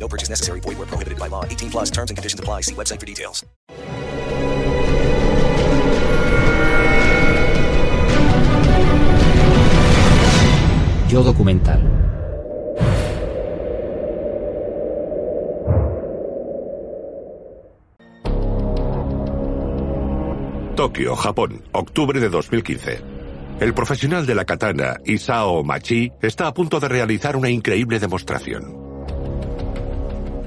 No purchase necessary. Void where prohibited by law. 18 plus terms and conditions apply. See website for details. Yo documental. Tokio, Japón, octubre de 2015. El profesional de la katana, Isao Machi, está a punto de realizar una increíble demostración.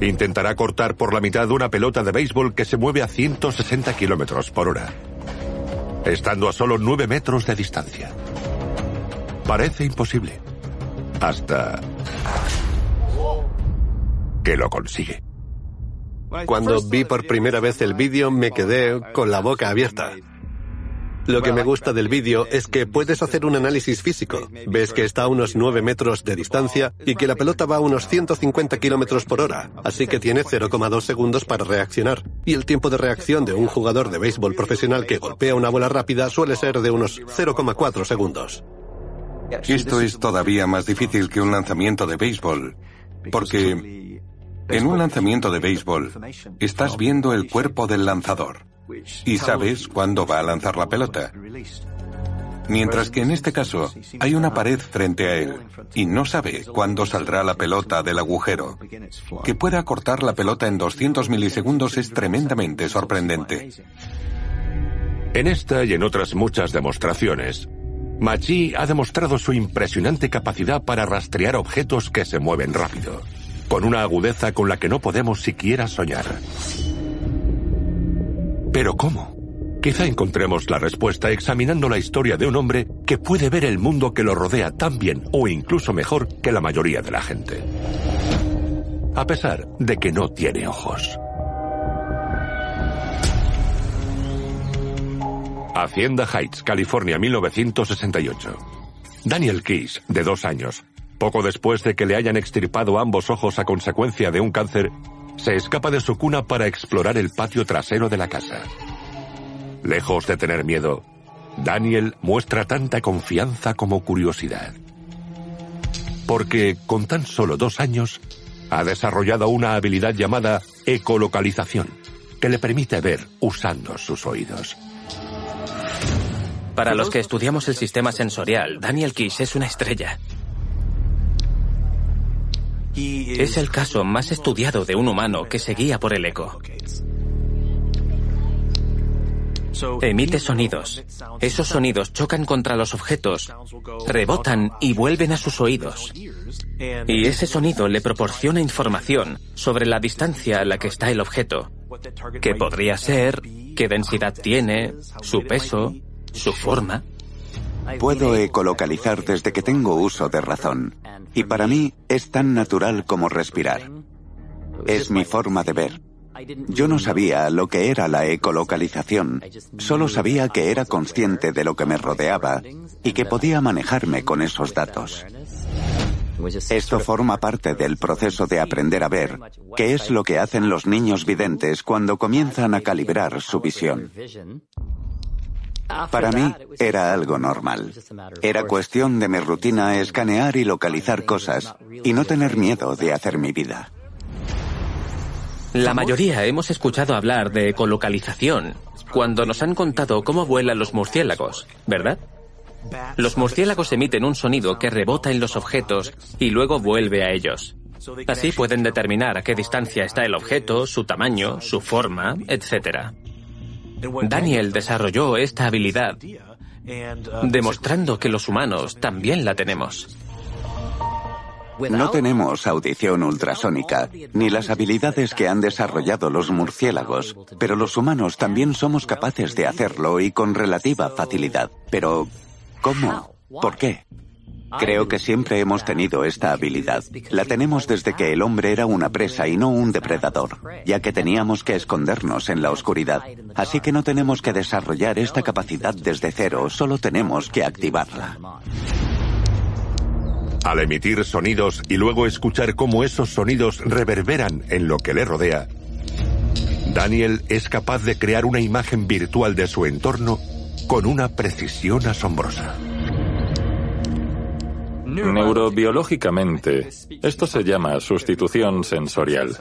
Intentará cortar por la mitad una pelota de béisbol que se mueve a 160 kilómetros por hora, estando a solo 9 metros de distancia. Parece imposible. Hasta que lo consigue. Cuando vi por primera vez el vídeo me quedé con la boca abierta. Lo que me gusta del vídeo es que puedes hacer un análisis físico. Ves que está a unos 9 metros de distancia y que la pelota va a unos 150 kilómetros por hora, así que tiene 0,2 segundos para reaccionar. Y el tiempo de reacción de un jugador de béisbol profesional que golpea una bola rápida suele ser de unos 0,4 segundos. Esto es todavía más difícil que un lanzamiento de béisbol, porque en un lanzamiento de béisbol estás viendo el cuerpo del lanzador y sabes cuándo va a lanzar la pelota. Mientras que en este caso hay una pared frente a él y no sabe cuándo saldrá la pelota del agujero. Que pueda cortar la pelota en 200 milisegundos es tremendamente sorprendente. En esta y en otras muchas demostraciones, Machi ha demostrado su impresionante capacidad para rastrear objetos que se mueven rápido, con una agudeza con la que no podemos siquiera soñar. Pero ¿cómo? Quizá encontremos la respuesta examinando la historia de un hombre que puede ver el mundo que lo rodea tan bien o incluso mejor que la mayoría de la gente. A pesar de que no tiene ojos. Hacienda Heights, California, 1968. Daniel Keys, de dos años, poco después de que le hayan extirpado ambos ojos a consecuencia de un cáncer, se escapa de su cuna para explorar el patio trasero de la casa. Lejos de tener miedo, Daniel muestra tanta confianza como curiosidad. Porque con tan solo dos años ha desarrollado una habilidad llamada ecolocalización, que le permite ver usando sus oídos. Para los que estudiamos el sistema sensorial, Daniel Kish es una estrella. Es el caso más estudiado de un humano que se guía por el eco. Emite sonidos. Esos sonidos chocan contra los objetos, rebotan y vuelven a sus oídos. Y ese sonido le proporciona información sobre la distancia a la que está el objeto, qué podría ser, qué densidad tiene, su peso, su forma. Puedo ecolocalizar desde que tengo uso de razón. Y para mí es tan natural como respirar. Es mi forma de ver. Yo no sabía lo que era la ecolocalización, solo sabía que era consciente de lo que me rodeaba y que podía manejarme con esos datos. Esto forma parte del proceso de aprender a ver, que es lo que hacen los niños videntes cuando comienzan a calibrar su visión. Para mí era algo normal. Era cuestión de mi rutina escanear y localizar cosas y no tener miedo de hacer mi vida. La mayoría hemos escuchado hablar de ecolocalización cuando nos han contado cómo vuelan los murciélagos, ¿verdad? Los murciélagos emiten un sonido que rebota en los objetos y luego vuelve a ellos. Así pueden determinar a qué distancia está el objeto, su tamaño, su forma, etc. Daniel desarrolló esta habilidad, demostrando que los humanos también la tenemos. No tenemos audición ultrasónica, ni las habilidades que han desarrollado los murciélagos, pero los humanos también somos capaces de hacerlo y con relativa facilidad. Pero, ¿cómo? ¿Por qué? Creo que siempre hemos tenido esta habilidad. La tenemos desde que el hombre era una presa y no un depredador, ya que teníamos que escondernos en la oscuridad. Así que no tenemos que desarrollar esta capacidad desde cero, solo tenemos que activarla. Al emitir sonidos y luego escuchar cómo esos sonidos reverberan en lo que le rodea, Daniel es capaz de crear una imagen virtual de su entorno con una precisión asombrosa. Neurobiológicamente, esto se llama sustitución sensorial.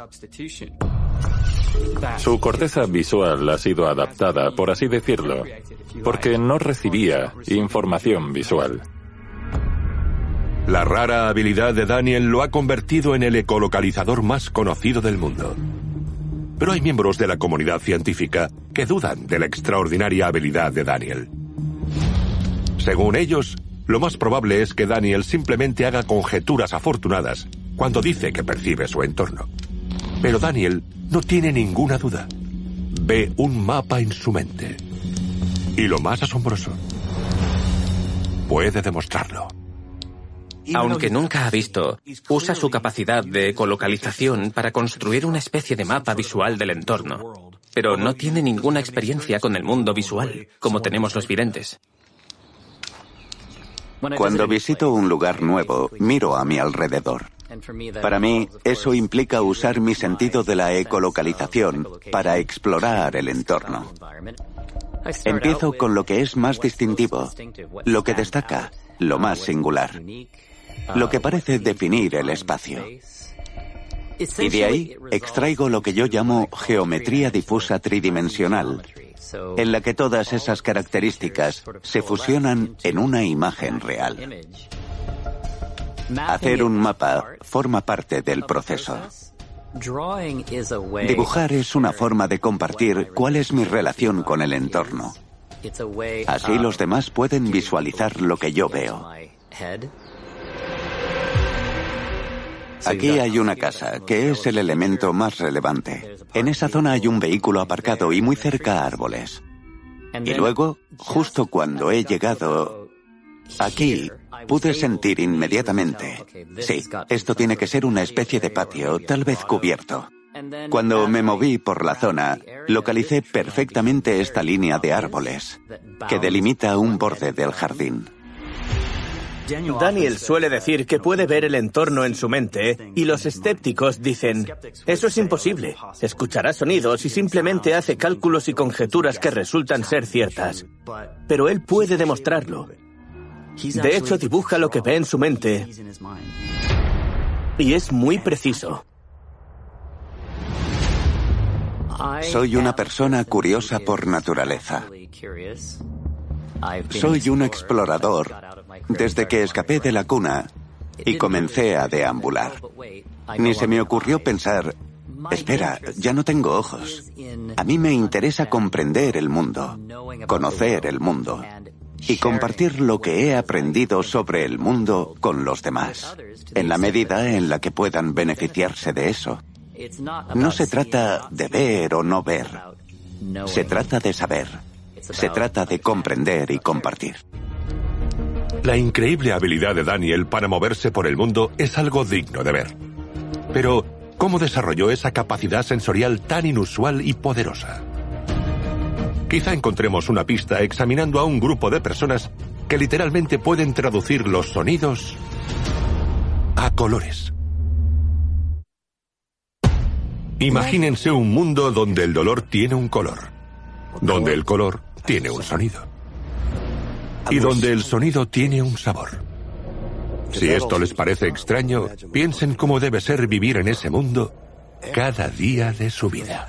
Su corteza visual ha sido adaptada, por así decirlo, porque no recibía información visual. La rara habilidad de Daniel lo ha convertido en el ecolocalizador más conocido del mundo. Pero hay miembros de la comunidad científica que dudan de la extraordinaria habilidad de Daniel. Según ellos, lo más probable es que Daniel simplemente haga conjeturas afortunadas cuando dice que percibe su entorno. Pero Daniel no tiene ninguna duda. Ve un mapa en su mente. Y lo más asombroso, puede demostrarlo. Aunque nunca ha visto, usa su capacidad de ecolocalización para construir una especie de mapa visual del entorno. Pero no tiene ninguna experiencia con el mundo visual, como tenemos los videntes. Cuando visito un lugar nuevo, miro a mi alrededor. Para mí, eso implica usar mi sentido de la ecolocalización para explorar el entorno. Empiezo con lo que es más distintivo, lo que destaca, lo más singular lo que parece definir el espacio. Y de ahí extraigo lo que yo llamo geometría difusa tridimensional, en la que todas esas características se fusionan en una imagen real. Hacer un mapa forma parte del proceso. Dibujar es una forma de compartir cuál es mi relación con el entorno. Así los demás pueden visualizar lo que yo veo. Aquí hay una casa, que es el elemento más relevante. En esa zona hay un vehículo aparcado y muy cerca árboles. Y luego, justo cuando he llegado aquí, pude sentir inmediatamente, sí, esto tiene que ser una especie de patio, tal vez cubierto. Cuando me moví por la zona, localicé perfectamente esta línea de árboles, que delimita un borde del jardín. Daniel suele decir que puede ver el entorno en su mente y los escépticos dicen, eso es imposible. Escuchará sonidos y simplemente hace cálculos y conjeturas que resultan ser ciertas. Pero él puede demostrarlo. De hecho, dibuja lo que ve en su mente y es muy preciso. Soy una persona curiosa por naturaleza. Soy un explorador desde que escapé de la cuna y comencé a deambular. Ni se me ocurrió pensar, espera, ya no tengo ojos. A mí me interesa comprender el mundo, conocer el mundo y compartir lo que he aprendido sobre el mundo con los demás, en la medida en la que puedan beneficiarse de eso. No se trata de ver o no ver, se trata de saber, se trata de comprender y compartir. La increíble habilidad de Daniel para moverse por el mundo es algo digno de ver. Pero, ¿cómo desarrolló esa capacidad sensorial tan inusual y poderosa? Quizá encontremos una pista examinando a un grupo de personas que literalmente pueden traducir los sonidos a colores. Imagínense un mundo donde el dolor tiene un color, donde el color tiene un sonido y donde el sonido tiene un sabor. Si esto les parece extraño, piensen cómo debe ser vivir en ese mundo cada día de su vida.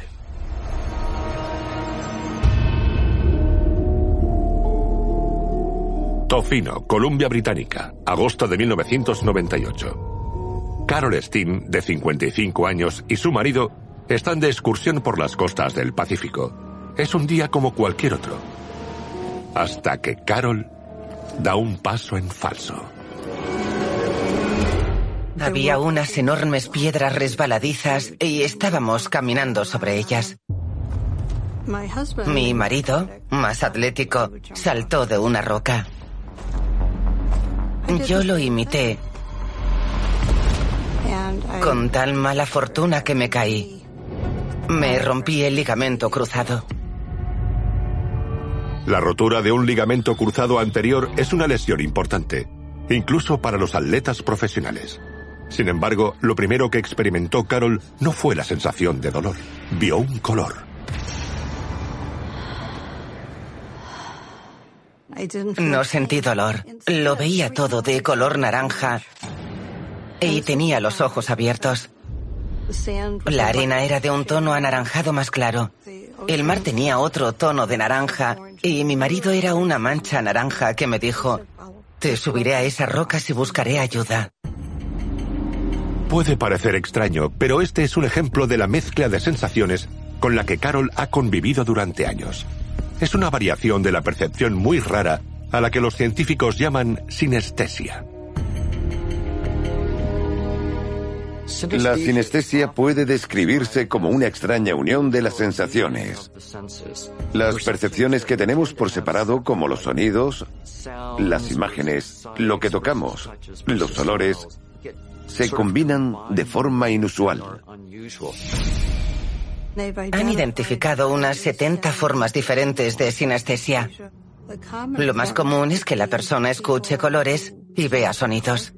Tofino, Columbia Británica, agosto de 1998. Carol Steen, de 55 años, y su marido están de excursión por las costas del Pacífico. Es un día como cualquier otro hasta que Carol da un paso en falso. Había unas enormes piedras resbaladizas y estábamos caminando sobre ellas. Mi marido, más atlético, saltó de una roca. Yo lo imité con tal mala fortuna que me caí. Me rompí el ligamento cruzado. La rotura de un ligamento cruzado anterior es una lesión importante, incluso para los atletas profesionales. Sin embargo, lo primero que experimentó Carol no fue la sensación de dolor, vio un color. No sentí dolor. Lo veía todo de color naranja y tenía los ojos abiertos. La arena era de un tono anaranjado más claro. El mar tenía otro tono de naranja y mi marido era una mancha naranja que me dijo, te subiré a esas rocas y buscaré ayuda. Puede parecer extraño, pero este es un ejemplo de la mezcla de sensaciones con la que Carol ha convivido durante años. Es una variación de la percepción muy rara a la que los científicos llaman sinestesia. La sinestesia puede describirse como una extraña unión de las sensaciones. Las percepciones que tenemos por separado, como los sonidos, las imágenes, lo que tocamos, los olores, se combinan de forma inusual. Han identificado unas 70 formas diferentes de sinestesia. Lo más común es que la persona escuche colores y vea sonidos.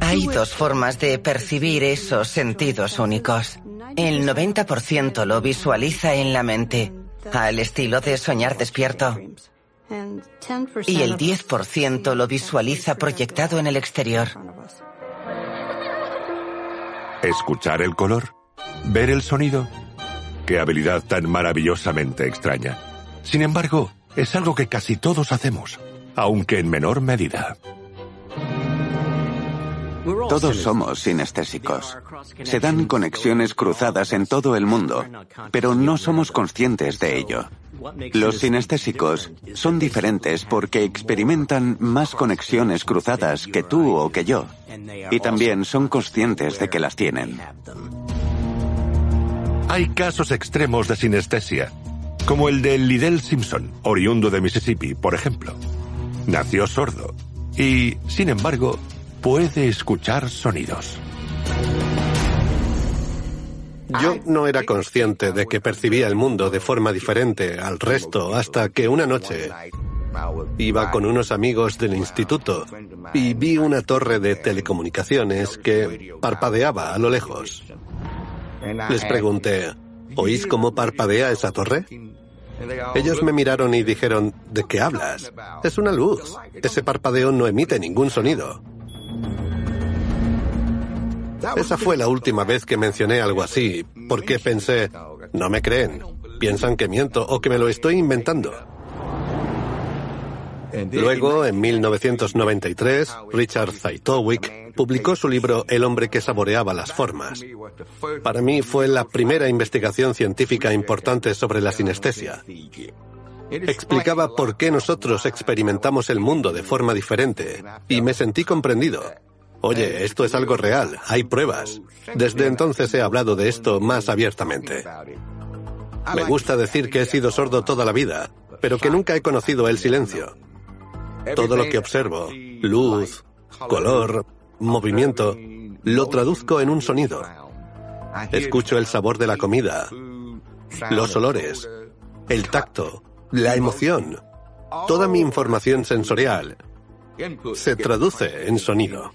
Hay dos formas de percibir esos sentidos únicos. El 90% lo visualiza en la mente, al estilo de soñar despierto. Y el 10% lo visualiza proyectado en el exterior. ¿Escuchar el color? ¿Ver el sonido? Qué habilidad tan maravillosamente extraña. Sin embargo, es algo que casi todos hacemos, aunque en menor medida. Todos somos sinestésicos. Se dan conexiones cruzadas en todo el mundo, pero no somos conscientes de ello. Los sinestésicos son diferentes porque experimentan más conexiones cruzadas que tú o que yo, y también son conscientes de que las tienen. Hay casos extremos de sinestesia, como el de Liddell Simpson, oriundo de Mississippi, por ejemplo. Nació sordo y, sin embargo, puede escuchar sonidos. Yo no era consciente de que percibía el mundo de forma diferente al resto hasta que una noche iba con unos amigos del instituto y vi una torre de telecomunicaciones que parpadeaba a lo lejos. Les pregunté, ¿oís cómo parpadea esa torre? Ellos me miraron y dijeron, ¿de qué hablas? Es una luz. Ese parpadeo no emite ningún sonido. Esa fue la última vez que mencioné algo así, porque pensé, no me creen, piensan que miento o que me lo estoy inventando. Luego, en 1993, Richard Zaitowicz publicó su libro El hombre que saboreaba las formas. Para mí fue la primera investigación científica importante sobre la sinestesia. Explicaba por qué nosotros experimentamos el mundo de forma diferente y me sentí comprendido. Oye, esto es algo real, hay pruebas. Desde entonces he hablado de esto más abiertamente. Me gusta decir que he sido sordo toda la vida, pero que nunca he conocido el silencio. Todo lo que observo, luz, color, movimiento, lo traduzco en un sonido. Escucho el sabor de la comida, los olores, el tacto, la emoción. Toda mi información sensorial se traduce en sonido.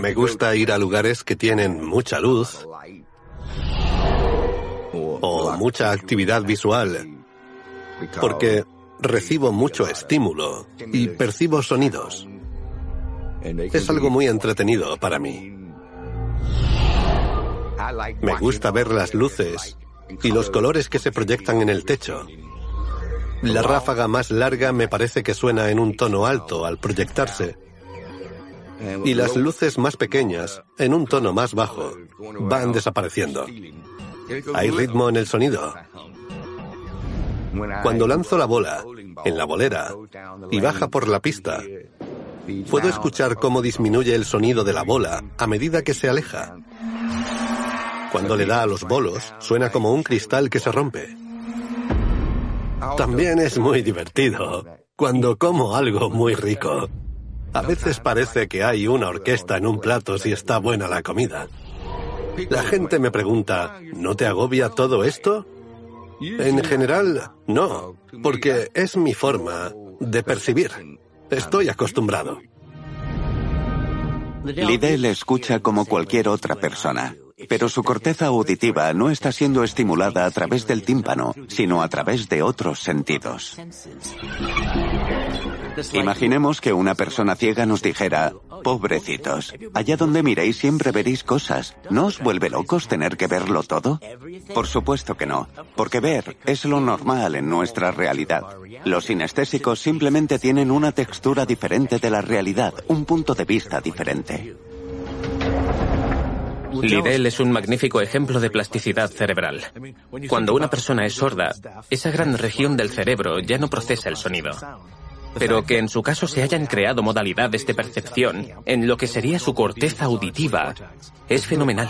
Me gusta ir a lugares que tienen mucha luz o mucha actividad visual, porque recibo mucho estímulo y percibo sonidos. Es algo muy entretenido para mí. Me gusta ver las luces y los colores que se proyectan en el techo. La ráfaga más larga me parece que suena en un tono alto al proyectarse. Y las luces más pequeñas, en un tono más bajo, van desapareciendo. Hay ritmo en el sonido. Cuando lanzo la bola, en la bolera, y baja por la pista. Puedo escuchar cómo disminuye el sonido de la bola a medida que se aleja. Cuando le da a los bolos, suena como un cristal que se rompe. También es muy divertido cuando como algo muy rico. A veces parece que hay una orquesta en un plato si está buena la comida. La gente me pregunta, ¿no te agobia todo esto? En general, no, porque es mi forma de percibir. Estoy acostumbrado. Lidl escucha como cualquier otra persona, pero su corteza auditiva no está siendo estimulada a través del tímpano, sino a través de otros sentidos. Imaginemos que una persona ciega nos dijera, pobrecitos, allá donde miréis siempre veréis cosas. ¿No os vuelve locos tener que verlo todo? Por supuesto que no, porque ver es lo normal en nuestra realidad. Los sinestésicos simplemente tienen una textura diferente de la realidad, un punto de vista diferente. Lidl es un magnífico ejemplo de plasticidad cerebral. Cuando una persona es sorda, esa gran región del cerebro ya no procesa el sonido. Pero que en su caso se hayan creado modalidades de percepción en lo que sería su corteza auditiva es fenomenal.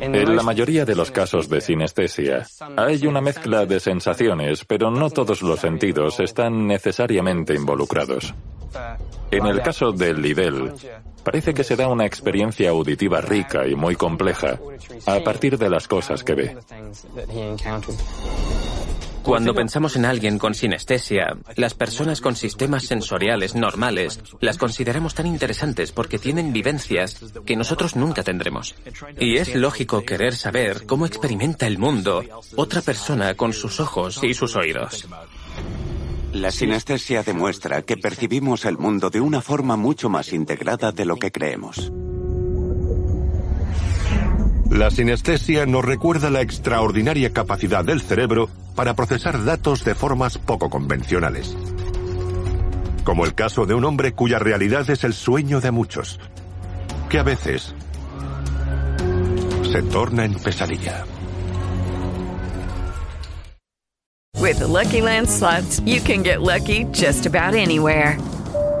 En la mayoría de los casos de sinestesia, hay una mezcla de sensaciones, pero no todos los sentidos están necesariamente involucrados. En el caso del Lidl, parece que se da una experiencia auditiva rica y muy compleja a partir de las cosas que ve. Cuando pensamos en alguien con sinestesia, las personas con sistemas sensoriales normales las consideramos tan interesantes porque tienen vivencias que nosotros nunca tendremos. Y es lógico querer saber cómo experimenta el mundo otra persona con sus ojos y sus oídos. La sinestesia demuestra que percibimos el mundo de una forma mucho más integrada de lo que creemos. La sinestesia nos recuerda la extraordinaria capacidad del cerebro para procesar datos de formas poco convencionales. Como el caso de un hombre cuya realidad es el sueño de muchos, que a veces se torna en pesadilla. With Lucky Land slots, you can get lucky just about anywhere.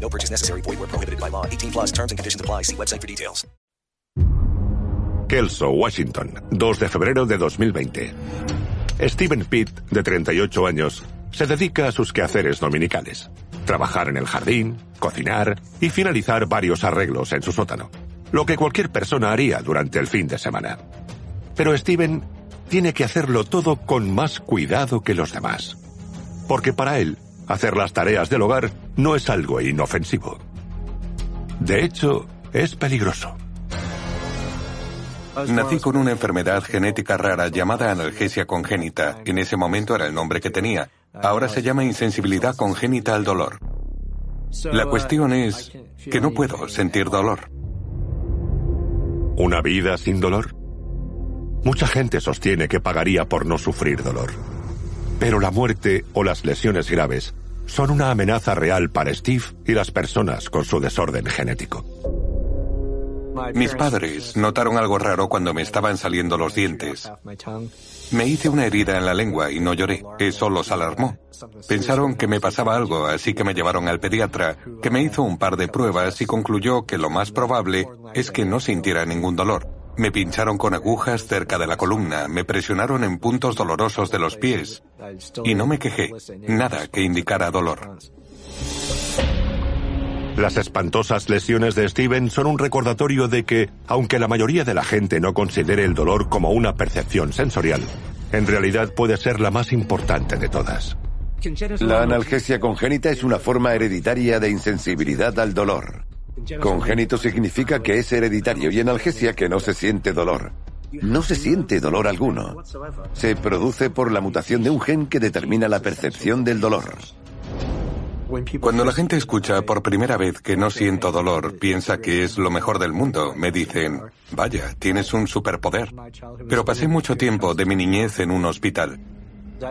No purchase necessary. Void where prohibited by law. 18 plus terms and conditions apply. See website for details. Kelso, Washington, 2 de febrero de 2020. Stephen Pitt, de 38 años, se dedica a sus quehaceres dominicales. Trabajar en el jardín, cocinar y finalizar varios arreglos en su sótano. Lo que cualquier persona haría durante el fin de semana. Pero Steven tiene que hacerlo todo con más cuidado que los demás. Porque para él, hacer las tareas del hogar no es algo inofensivo. De hecho, es peligroso. Nací con una enfermedad genética rara llamada analgesia congénita. En ese momento era el nombre que tenía. Ahora se llama insensibilidad congénita al dolor. La cuestión es que no puedo sentir dolor. ¿Una vida sin dolor? Mucha gente sostiene que pagaría por no sufrir dolor. Pero la muerte o las lesiones graves son una amenaza real para Steve y las personas con su desorden genético. Mis padres notaron algo raro cuando me estaban saliendo los dientes. Me hice una herida en la lengua y no lloré. Eso los alarmó. Pensaron que me pasaba algo, así que me llevaron al pediatra, que me hizo un par de pruebas y concluyó que lo más probable es que no sintiera ningún dolor. Me pincharon con agujas cerca de la columna, me presionaron en puntos dolorosos de los pies y no me quejé. Nada que indicara dolor. Las espantosas lesiones de Steven son un recordatorio de que, aunque la mayoría de la gente no considere el dolor como una percepción sensorial, en realidad puede ser la más importante de todas. La analgesia congénita es una forma hereditaria de insensibilidad al dolor. Congénito significa que es hereditario y analgesia que no se siente dolor. No se siente dolor alguno. Se produce por la mutación de un gen que determina la percepción del dolor. Cuando la gente escucha por primera vez que no siento dolor, piensa que es lo mejor del mundo. Me dicen, vaya, tienes un superpoder. Pero pasé mucho tiempo de mi niñez en un hospital.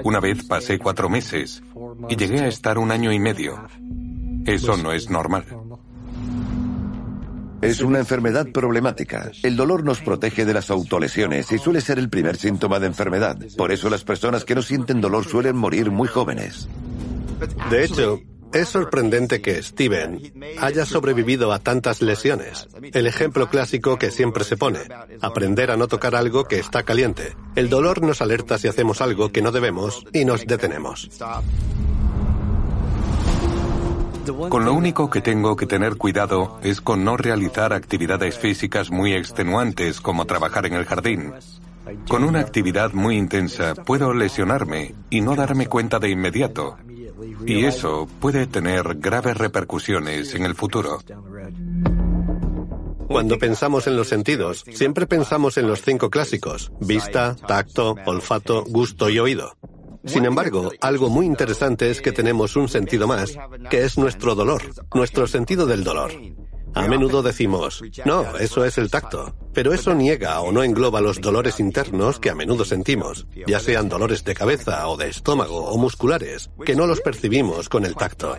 Una vez pasé cuatro meses y llegué a estar un año y medio. Eso no es normal. Es una enfermedad problemática. El dolor nos protege de las autolesiones y suele ser el primer síntoma de enfermedad. Por eso las personas que no sienten dolor suelen morir muy jóvenes. De hecho, es sorprendente que Steven haya sobrevivido a tantas lesiones. El ejemplo clásico que siempre se pone, aprender a no tocar algo que está caliente. El dolor nos alerta si hacemos algo que no debemos y nos detenemos. Con lo único que tengo que tener cuidado es con no realizar actividades físicas muy extenuantes como trabajar en el jardín. Con una actividad muy intensa puedo lesionarme y no darme cuenta de inmediato. Y eso puede tener graves repercusiones en el futuro. Cuando pensamos en los sentidos, siempre pensamos en los cinco clásicos, vista, tacto, olfato, gusto y oído. Sin embargo, algo muy interesante es que tenemos un sentido más, que es nuestro dolor, nuestro sentido del dolor. A menudo decimos, no, eso es el tacto, pero eso niega o no engloba los dolores internos que a menudo sentimos, ya sean dolores de cabeza o de estómago o musculares, que no los percibimos con el tacto.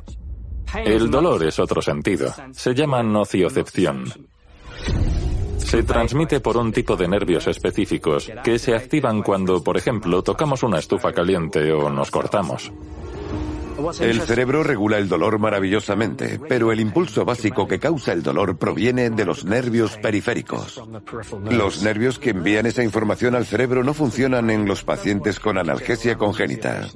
El dolor es otro sentido. Se llama nociocepción. Se transmite por un tipo de nervios específicos que se activan cuando, por ejemplo, tocamos una estufa caliente o nos cortamos. El cerebro regula el dolor maravillosamente, pero el impulso básico que causa el dolor proviene de los nervios periféricos. Los nervios que envían esa información al cerebro no funcionan en los pacientes con analgesia congénita.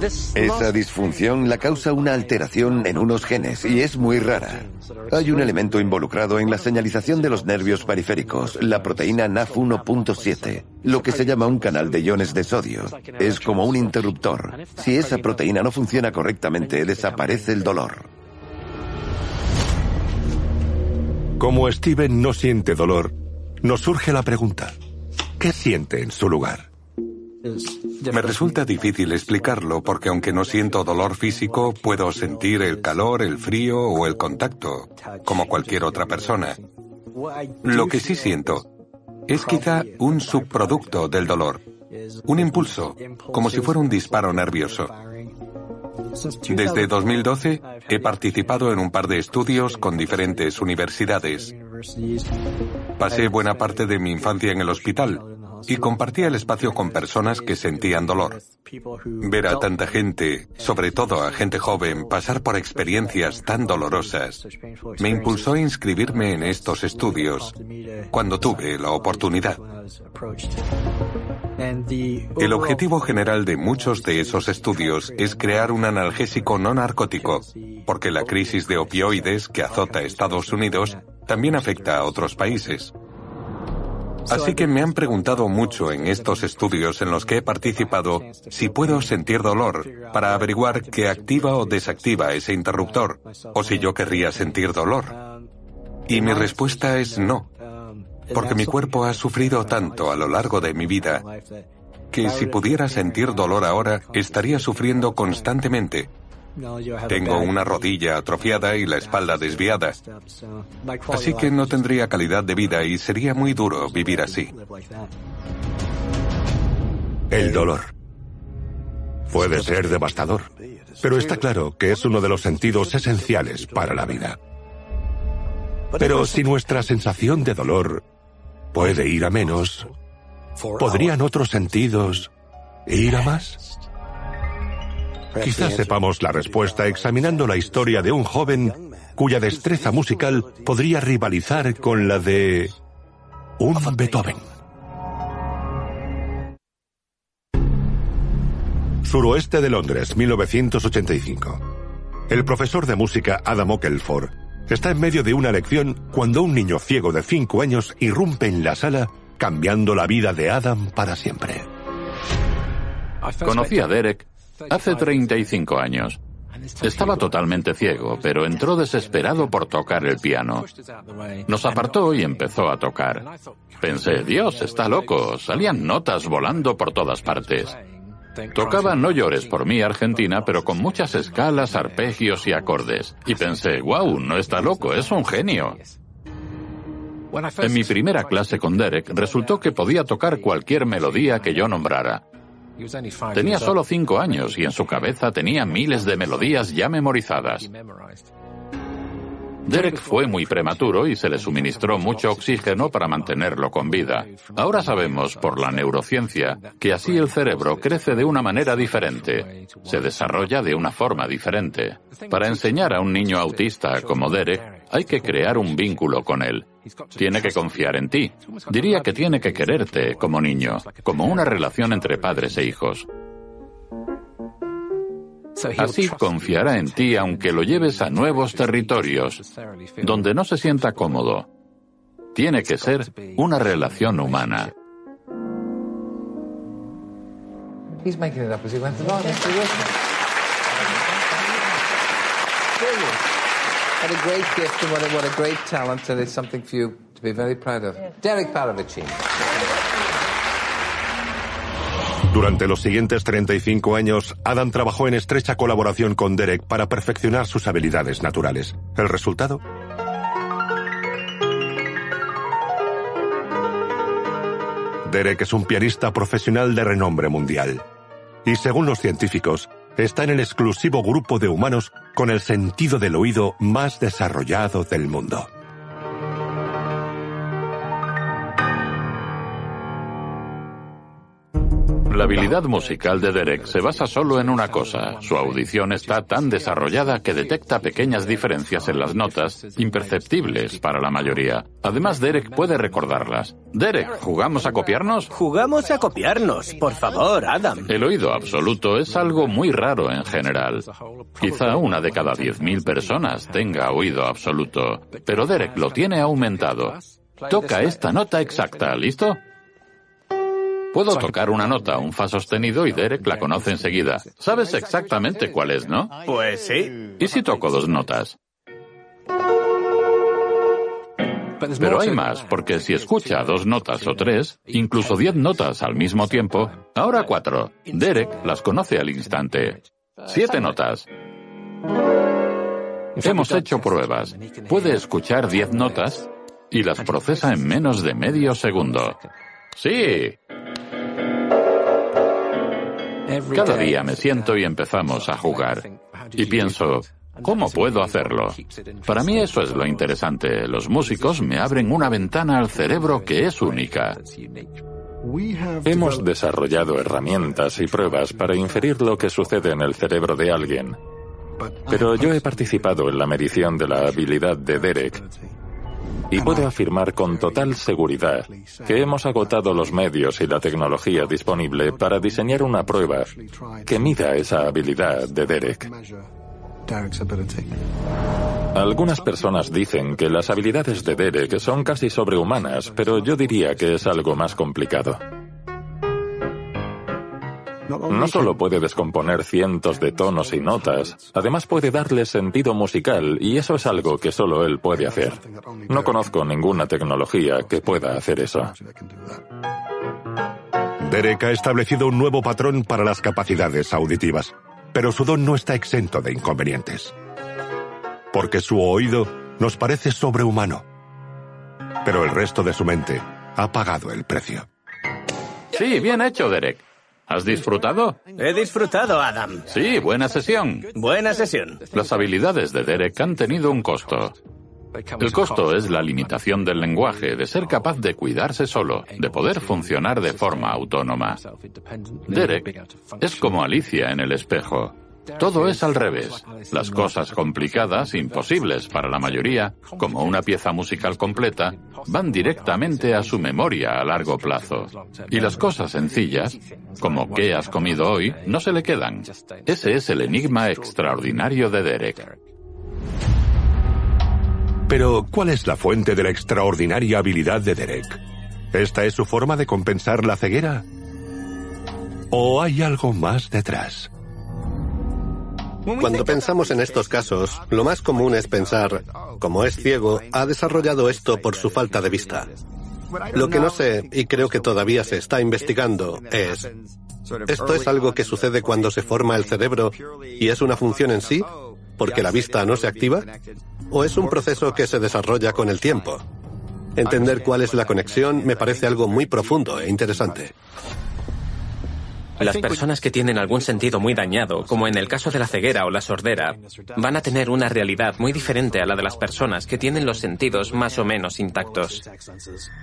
Esa disfunción la causa una alteración en unos genes y es muy rara. Hay un elemento involucrado en la señalización de los nervios periféricos, la proteína NAF1.7, lo que se llama un canal de iones de sodio. Es como un interruptor. Si esa proteína no funciona correctamente, desaparece el dolor. Como Steven no siente dolor, nos surge la pregunta, ¿qué siente en su lugar? Me resulta difícil explicarlo porque aunque no siento dolor físico, puedo sentir el calor, el frío o el contacto, como cualquier otra persona. Lo que sí siento es quizá un subproducto del dolor, un impulso, como si fuera un disparo nervioso. Desde 2012 he participado en un par de estudios con diferentes universidades. Pasé buena parte de mi infancia en el hospital y compartía el espacio con personas que sentían dolor. Ver a tanta gente, sobre todo a gente joven, pasar por experiencias tan dolorosas, me impulsó a inscribirme en estos estudios cuando tuve la oportunidad. El objetivo general de muchos de esos estudios es crear un analgésico no narcótico, porque la crisis de opioides que azota Estados Unidos también afecta a otros países. Así que me han preguntado mucho en estos estudios en los que he participado si puedo sentir dolor para averiguar qué activa o desactiva ese interruptor, o si yo querría sentir dolor. Y mi respuesta es no, porque mi cuerpo ha sufrido tanto a lo largo de mi vida que si pudiera sentir dolor ahora estaría sufriendo constantemente tengo una rodilla atrofiada y la espalda desviada. Así que no tendría calidad de vida y sería muy duro vivir así. El dolor. Puede ser devastador, pero está claro que es uno de los sentidos esenciales para la vida. Pero si nuestra sensación de dolor puede ir a menos, ¿podrían otros sentidos ir a más? Quizás sepamos la respuesta examinando la historia de un joven cuya destreza musical podría rivalizar con la de un Beethoven. Suroeste de Londres, 1985. El profesor de música Adam Okelford está en medio de una lección cuando un niño ciego de 5 años irrumpe en la sala, cambiando la vida de Adam para siempre. Conocí a Derek hace 35 años. Estaba totalmente ciego, pero entró desesperado por tocar el piano. Nos apartó y empezó a tocar. Pensé, Dios, está loco. Salían notas volando por todas partes. Tocaba No llores por mí, Argentina, pero con muchas escalas, arpegios y acordes. Y pensé, wow, no está loco, es un genio. En mi primera clase con Derek resultó que podía tocar cualquier melodía que yo nombrara. Tenía solo cinco años y en su cabeza tenía miles de melodías ya memorizadas. Derek fue muy prematuro y se le suministró mucho oxígeno para mantenerlo con vida. Ahora sabemos por la neurociencia que así el cerebro crece de una manera diferente, se desarrolla de una forma diferente. Para enseñar a un niño autista como Derek, hay que crear un vínculo con él. Tiene que confiar en ti. Diría que tiene que quererte como niño, como una relación entre padres e hijos. Así confiará en ti aunque lo lleves a nuevos territorios, donde no se sienta cómodo. Tiene que ser una relación humana. What a great gift and what a, what a great talent, and it's something for you to be very proud of. Derek Paravicini. Durante los siguientes 35 años, Adam trabajó en estrecha colaboración con Derek para perfeccionar sus habilidades naturales. ¿El resultado? Derek es un pianista profesional de renombre mundial. Y según los científicos, está en el exclusivo grupo de humanos con el sentido del oído más desarrollado del mundo. La habilidad musical de Derek se basa solo en una cosa. Su audición está tan desarrollada que detecta pequeñas diferencias en las notas, imperceptibles para la mayoría. Además, Derek puede recordarlas. Derek, ¿jugamos a copiarnos? Jugamos a copiarnos. Por favor, Adam. El oído absoluto es algo muy raro en general. Quizá una de cada 10.000 personas tenga oído absoluto, pero Derek lo tiene aumentado. Toca esta nota exacta, ¿listo? Puedo tocar una nota, un fa sostenido, y Derek la conoce enseguida. Sabes exactamente cuál es, ¿no? Pues sí. ¿Y si toco dos notas? Pero hay más, porque si escucha dos notas o tres, incluso diez notas al mismo tiempo, ahora cuatro, Derek las conoce al instante. Siete notas. Hemos hecho pruebas. Puede escuchar diez notas y las procesa en menos de medio segundo. Sí, cada día me siento y empezamos a jugar. Y pienso, ¿cómo puedo hacerlo? Para mí eso es lo interesante. Los músicos me abren una ventana al cerebro que es única. Hemos desarrollado herramientas y pruebas para inferir lo que sucede en el cerebro de alguien. Pero yo he participado en la medición de la habilidad de Derek y puedo afirmar con total seguridad que hemos agotado los medios y la tecnología disponible para diseñar una prueba que mida esa habilidad de Derek. Algunas personas dicen que las habilidades de Derek son casi sobrehumanas, pero yo diría que es algo más complicado. No solo puede descomponer cientos de tonos y notas, además puede darle sentido musical y eso es algo que solo él puede hacer. No conozco ninguna tecnología que pueda hacer eso. Derek ha establecido un nuevo patrón para las capacidades auditivas, pero su don no está exento de inconvenientes. Porque su oído nos parece sobrehumano, pero el resto de su mente ha pagado el precio. Sí, bien hecho, Derek. ¿Has disfrutado? He disfrutado, Adam. Sí, buena sesión. Buena sesión. Las habilidades de Derek han tenido un costo. El costo es la limitación del lenguaje, de ser capaz de cuidarse solo, de poder funcionar de forma autónoma. Derek es como Alicia en el espejo. Todo es al revés. Las cosas complicadas, imposibles para la mayoría, como una pieza musical completa, van directamente a su memoria a largo plazo. Y las cosas sencillas, como qué has comido hoy, no se le quedan. Ese es el enigma extraordinario de Derek. Pero, ¿cuál es la fuente de la extraordinaria habilidad de Derek? ¿Esta es su forma de compensar la ceguera? ¿O hay algo más detrás? Cuando pensamos en estos casos, lo más común es pensar, como es ciego, ha desarrollado esto por su falta de vista. Lo que no sé, y creo que todavía se está investigando, es, ¿esto es algo que sucede cuando se forma el cerebro y es una función en sí, porque la vista no se activa? ¿O es un proceso que se desarrolla con el tiempo? Entender cuál es la conexión me parece algo muy profundo e interesante. Las personas que tienen algún sentido muy dañado, como en el caso de la ceguera o la sordera, van a tener una realidad muy diferente a la de las personas que tienen los sentidos más o menos intactos.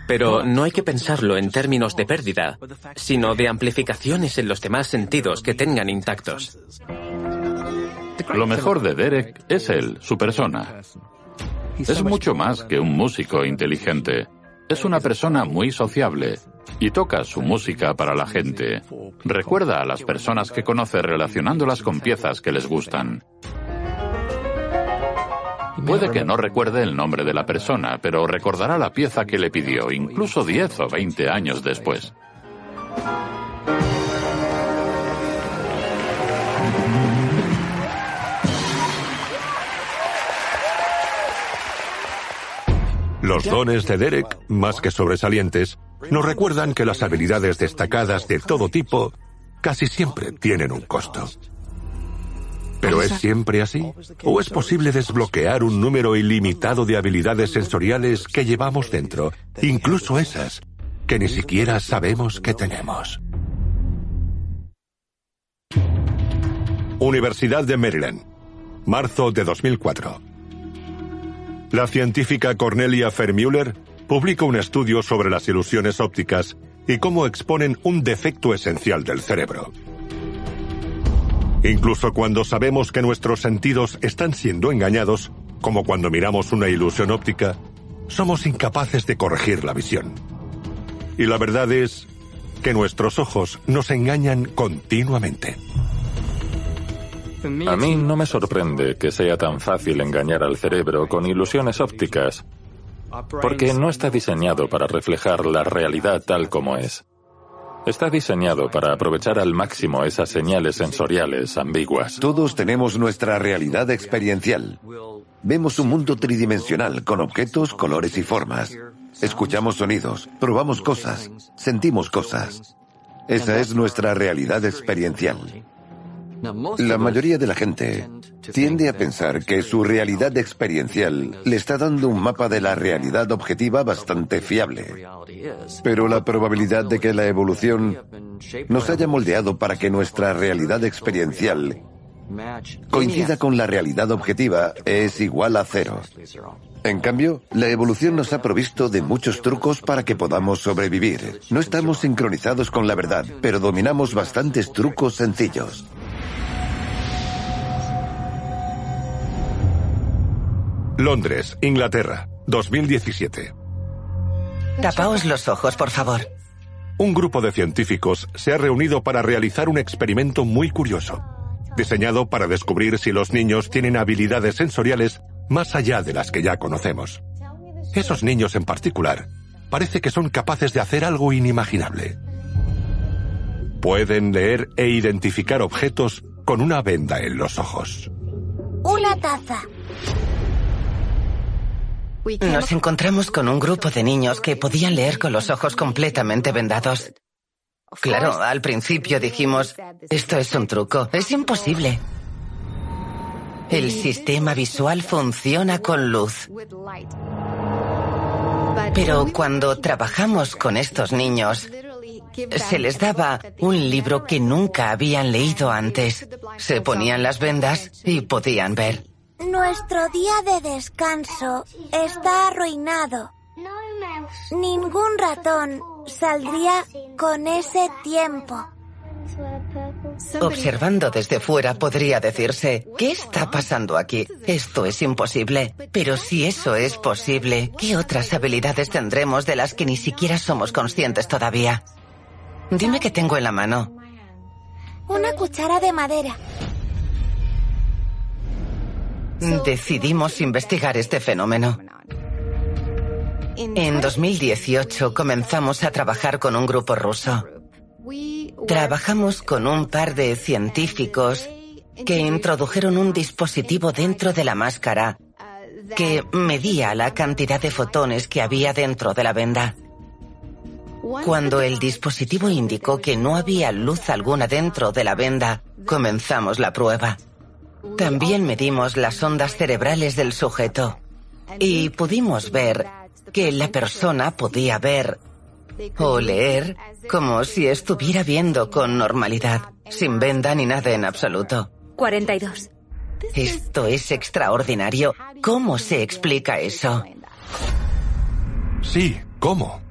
Pero no hay que pensarlo en términos de pérdida, sino de amplificaciones en los demás sentidos que tengan intactos. Lo mejor de Derek es él, su persona. Es mucho más que un músico inteligente. Es una persona muy sociable y toca su música para la gente. Recuerda a las personas que conoce relacionándolas con piezas que les gustan. Puede que no recuerde el nombre de la persona, pero recordará la pieza que le pidió, incluso 10 o 20 años después. Los dones de Derek, más que sobresalientes, nos recuerdan que las habilidades destacadas de todo tipo casi siempre tienen un costo. ¿Pero es siempre así? ¿O es posible desbloquear un número ilimitado de habilidades sensoriales que llevamos dentro, incluso esas que ni siquiera sabemos que tenemos? Universidad de Maryland, marzo de 2004. La científica Cornelia Vermeuler publica un estudio sobre las ilusiones ópticas y cómo exponen un defecto esencial del cerebro. Incluso cuando sabemos que nuestros sentidos están siendo engañados, como cuando miramos una ilusión óptica, somos incapaces de corregir la visión. Y la verdad es que nuestros ojos nos engañan continuamente. A mí no me sorprende que sea tan fácil engañar al cerebro con ilusiones ópticas, porque no está diseñado para reflejar la realidad tal como es. Está diseñado para aprovechar al máximo esas señales sensoriales ambiguas. Todos tenemos nuestra realidad experiencial. Vemos un mundo tridimensional con objetos, colores y formas. Escuchamos sonidos, probamos cosas, sentimos cosas. Esa es nuestra realidad experiencial. La mayoría de la gente tiende a pensar que su realidad experiencial le está dando un mapa de la realidad objetiva bastante fiable. Pero la probabilidad de que la evolución nos haya moldeado para que nuestra realidad experiencial coincida con la realidad objetiva es igual a cero. En cambio, la evolución nos ha provisto de muchos trucos para que podamos sobrevivir. No estamos sincronizados con la verdad, pero dominamos bastantes trucos sencillos. Londres, Inglaterra, 2017. Tapaos los ojos, por favor. Un grupo de científicos se ha reunido para realizar un experimento muy curioso, diseñado para descubrir si los niños tienen habilidades sensoriales más allá de las que ya conocemos. Esos niños en particular parece que son capaces de hacer algo inimaginable. Pueden leer e identificar objetos con una venda en los ojos. Una taza. Nos encontramos con un grupo de niños que podían leer con los ojos completamente vendados. Claro, al principio dijimos, esto es un truco, es imposible. El sistema visual funciona con luz. Pero cuando trabajamos con estos niños, se les daba un libro que nunca habían leído antes. Se ponían las vendas y podían ver. Nuestro día de descanso está arruinado. Ningún ratón saldría con ese tiempo. Observando desde fuera podría decirse, ¿qué está pasando aquí? Esto es imposible. Pero si eso es posible, ¿qué otras habilidades tendremos de las que ni siquiera somos conscientes todavía? Dime qué tengo en la mano. Una cuchara de madera. Decidimos investigar este fenómeno. En 2018 comenzamos a trabajar con un grupo ruso. Trabajamos con un par de científicos que introdujeron un dispositivo dentro de la máscara que medía la cantidad de fotones que había dentro de la venda. Cuando el dispositivo indicó que no había luz alguna dentro de la venda, comenzamos la prueba. También medimos las ondas cerebrales del sujeto y pudimos ver que la persona podía ver o leer como si estuviera viendo con normalidad, sin venda ni nada en absoluto. 42. Esto es extraordinario. ¿Cómo se explica eso? Sí, ¿cómo?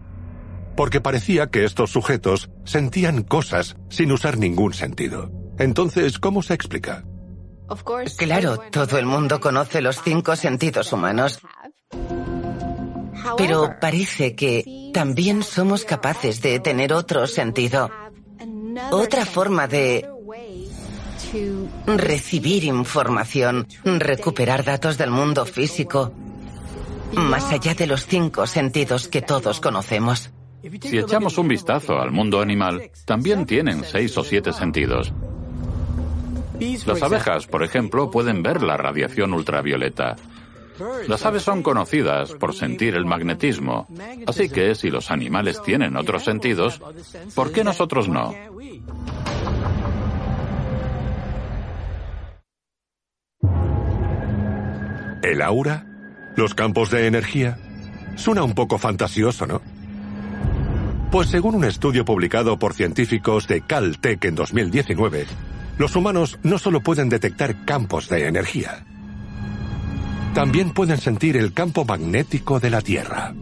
Porque parecía que estos sujetos sentían cosas sin usar ningún sentido. Entonces, ¿cómo se explica? Claro, todo el mundo conoce los cinco sentidos humanos. Pero parece que también somos capaces de tener otro sentido, otra forma de recibir información, recuperar datos del mundo físico, más allá de los cinco sentidos que todos conocemos. Si echamos un vistazo al mundo animal, también tienen seis o siete sentidos. Las abejas, por ejemplo, pueden ver la radiación ultravioleta. Las aves son conocidas por sentir el magnetismo, así que si los animales tienen otros sentidos, ¿por qué nosotros no? ¿El aura? ¿Los campos de energía? Suena un poco fantasioso, ¿no? Pues según un estudio publicado por científicos de Caltech en 2019, los humanos no solo pueden detectar campos de energía, también pueden sentir el campo magnético de la Tierra.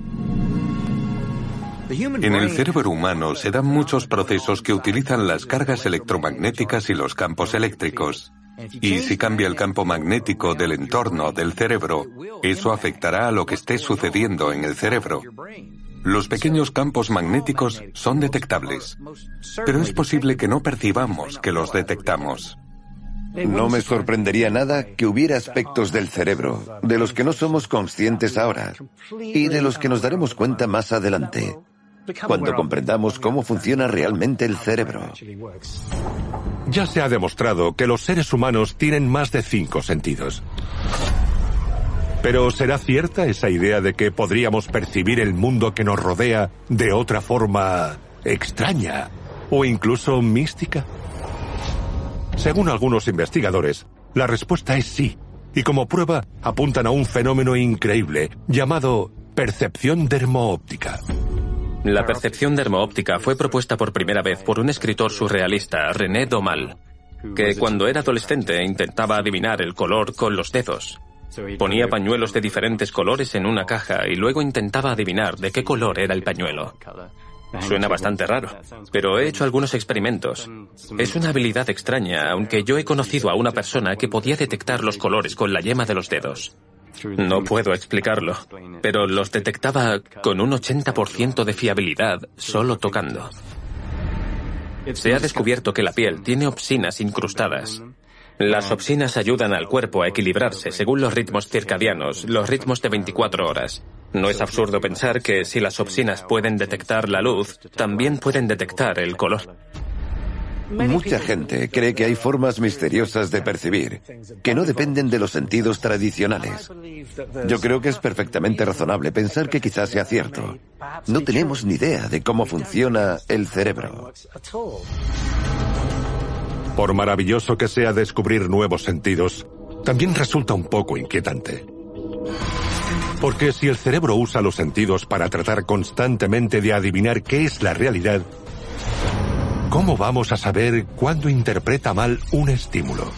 En el cerebro humano se dan muchos procesos que utilizan las cargas electromagnéticas y los campos eléctricos. Y si cambia el campo magnético del entorno del cerebro, eso afectará a lo que esté sucediendo en el cerebro. Los pequeños campos magnéticos son detectables, pero es posible que no percibamos que los detectamos. No me sorprendería nada que hubiera aspectos del cerebro de los que no somos conscientes ahora y de los que nos daremos cuenta más adelante, cuando comprendamos cómo funciona realmente el cerebro. Ya se ha demostrado que los seres humanos tienen más de cinco sentidos. Pero ¿será cierta esa idea de que podríamos percibir el mundo que nos rodea de otra forma extraña o incluso mística? Según algunos investigadores, la respuesta es sí, y como prueba apuntan a un fenómeno increíble llamado percepción dermoóptica. La percepción dermoóptica fue propuesta por primera vez por un escritor surrealista, René Domal, que cuando era adolescente intentaba adivinar el color con los dedos. Ponía pañuelos de diferentes colores en una caja y luego intentaba adivinar de qué color era el pañuelo. Suena bastante raro, pero he hecho algunos experimentos. Es una habilidad extraña, aunque yo he conocido a una persona que podía detectar los colores con la yema de los dedos. No puedo explicarlo, pero los detectaba con un 80% de fiabilidad solo tocando. Se ha descubierto que la piel tiene opsinas incrustadas. Las opsinas ayudan al cuerpo a equilibrarse según los ritmos circadianos, los ritmos de 24 horas. No es absurdo pensar que si las opsinas pueden detectar la luz, también pueden detectar el color. Mucha gente cree que hay formas misteriosas de percibir, que no dependen de los sentidos tradicionales. Yo creo que es perfectamente razonable pensar que quizás sea cierto. No tenemos ni idea de cómo funciona el cerebro. Por maravilloso que sea descubrir nuevos sentidos, también resulta un poco inquietante. Porque si el cerebro usa los sentidos para tratar constantemente de adivinar qué es la realidad, ¿cómo vamos a saber cuándo interpreta mal un estímulo?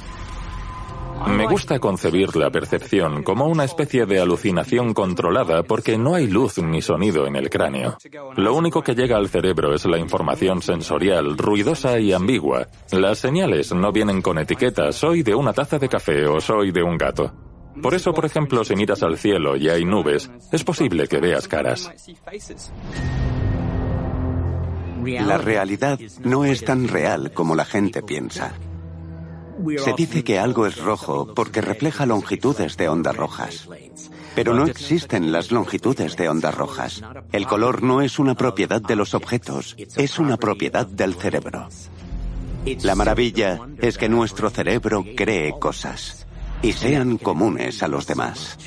Me gusta concebir la percepción como una especie de alucinación controlada porque no hay luz ni sonido en el cráneo. Lo único que llega al cerebro es la información sensorial, ruidosa y ambigua. Las señales no vienen con etiquetas, soy de una taza de café o soy de un gato. Por eso, por ejemplo, si miras al cielo y hay nubes, es posible que veas caras. La realidad no es tan real como la gente piensa. Se dice que algo es rojo porque refleja longitudes de ondas rojas. Pero no existen las longitudes de ondas rojas. El color no es una propiedad de los objetos, es una propiedad del cerebro. La maravilla es que nuestro cerebro cree cosas y sean comunes a los demás.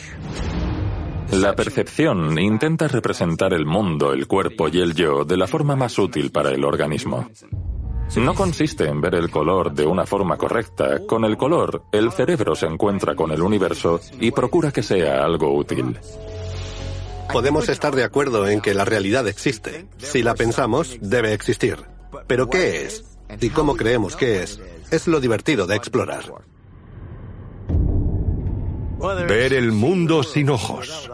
La percepción intenta representar el mundo, el cuerpo y el yo de la forma más útil para el organismo. No consiste en ver el color de una forma correcta. Con el color, el cerebro se encuentra con el universo y procura que sea algo útil. Podemos estar de acuerdo en que la realidad existe. Si la pensamos, debe existir. Pero ¿qué es? ¿Y cómo creemos que es? Es lo divertido de explorar. Ver el mundo sin ojos.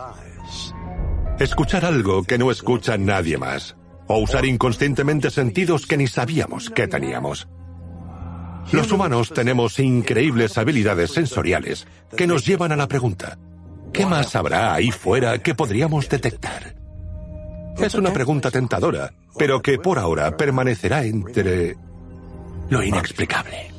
Escuchar algo que no escucha nadie más. O usar inconscientemente sentidos que ni sabíamos que teníamos. Los humanos tenemos increíbles habilidades sensoriales que nos llevan a la pregunta, ¿qué más habrá ahí fuera que podríamos detectar? Es una pregunta tentadora, pero que por ahora permanecerá entre lo inexplicable.